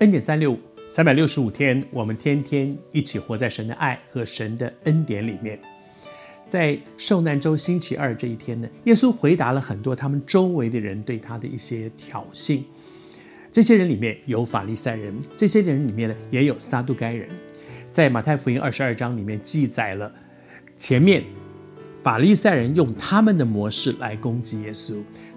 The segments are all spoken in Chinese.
恩典三六五，三百六十五天，我们天天一起活在神的爱和神的恩典里面。在受难周星期二这一天呢，耶稣回答了很多他们周围的人对他的一些挑衅。这些人里面有法利赛人，这些人里面呢也有撒都该人。在马太福音二十二章里面记载了，前面法利赛人用他们的模式来攻击耶稣，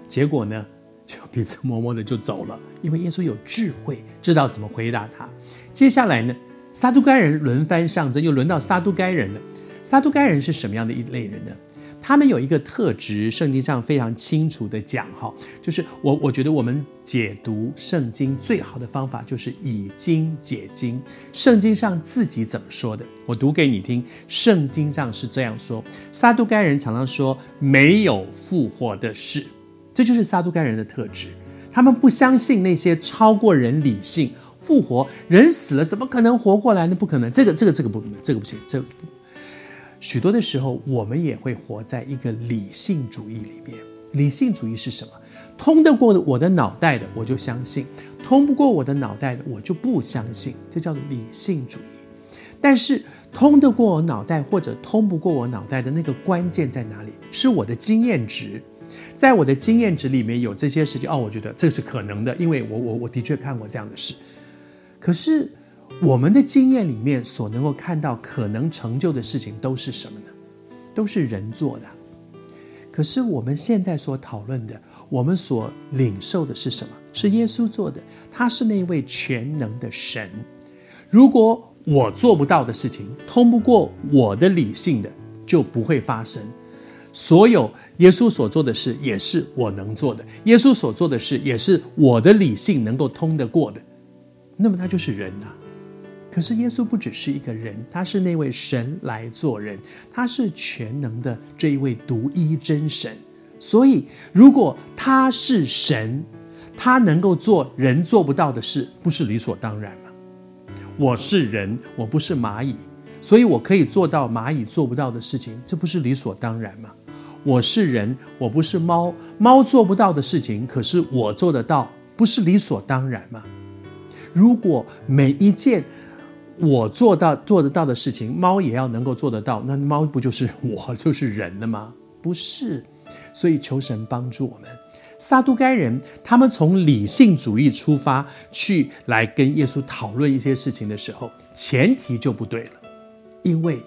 结果呢，就彼此摸摸的就走了，因为耶稣有智慧，知道怎么回答他。接下来呢，撒都该人轮番上阵，又轮到撒都该人了。撒都该人是什么样的一类人呢？他们有一个特质，圣经上非常清楚的讲哈，就是我我觉得我们解读圣经最好的方法就是以经解经。圣经上自己怎么说的？我读给你听。圣经上是这样说：撒都该人常常说没有复活的事。这就是撒都该人的特质，他们不相信那些超过人理性复活，人死了怎么可能活过来呢？不可能，这个这个这个不，这个不行。这个、许多的时候，我们也会活在一个理性主义里面。理性主义是什么？通得过我的脑袋的，我就相信；通不过我的脑袋的，我就不相信。这叫做理性主义。但是，通得过我脑袋或者通不过我脑袋的那个关键在哪里？是我的经验值。在我的经验值里面有这些事情哦，我觉得这是可能的，因为我我我的确看过这样的事。可是我们的经验里面所能够看到可能成就的事情都是什么呢？都是人做的。可是我们现在所讨论的，我们所领受的是什么？是耶稣做的，他是那位全能的神。如果我做不到的事情，通不过我的理性的，就不会发生。所有耶稣所做的事，也是我能做的；耶稣所做的事，也是我的理性能够通得过的。那么他就是人呐。可是耶稣不只是一个人，他是那位神来做人，他是全能的这一位独一真神。所以，如果他是神，他能够做人做不到的事，不是理所当然吗？我是人，我不是蚂蚁，所以我可以做到蚂蚁做不到的事情，这不是理所当然吗？我是人，我不是猫。猫做不到的事情，可是我做得到，不是理所当然吗？如果每一件我做到做得到的事情，猫也要能够做得到，那猫不就是我 就是人了吗？不是。所以求神帮助我们。撒都该人，他们从理性主义出发去来跟耶稣讨论一些事情的时候，前提就不对了，因为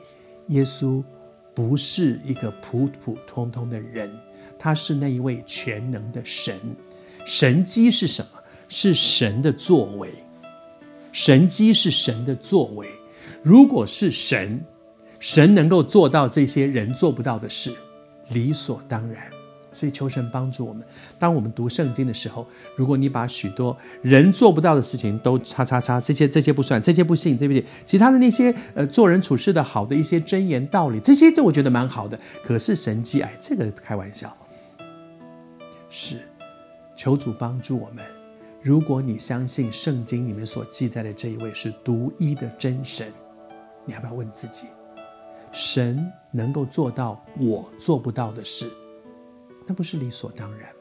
耶稣。不是一个普普通通的人，他是那一位全能的神。神机是什么？是神的作为。神机是神的作为。如果是神，神能够做到这些人做不到的事，理所当然。所以求神帮助我们。当我们读圣经的时候，如果你把许多人做不到的事情都叉叉叉，这些这些不算，这些不信，这些其他的那些呃做人处事的好的一些箴言道理，这些这我觉得蛮好的。可是神迹，哎，这个开玩笑。是，求主帮助我们。如果你相信圣经里面所记载的这一位是独一的真神，你要不要问自己，神能够做到我做不到的事？那不是理所当然。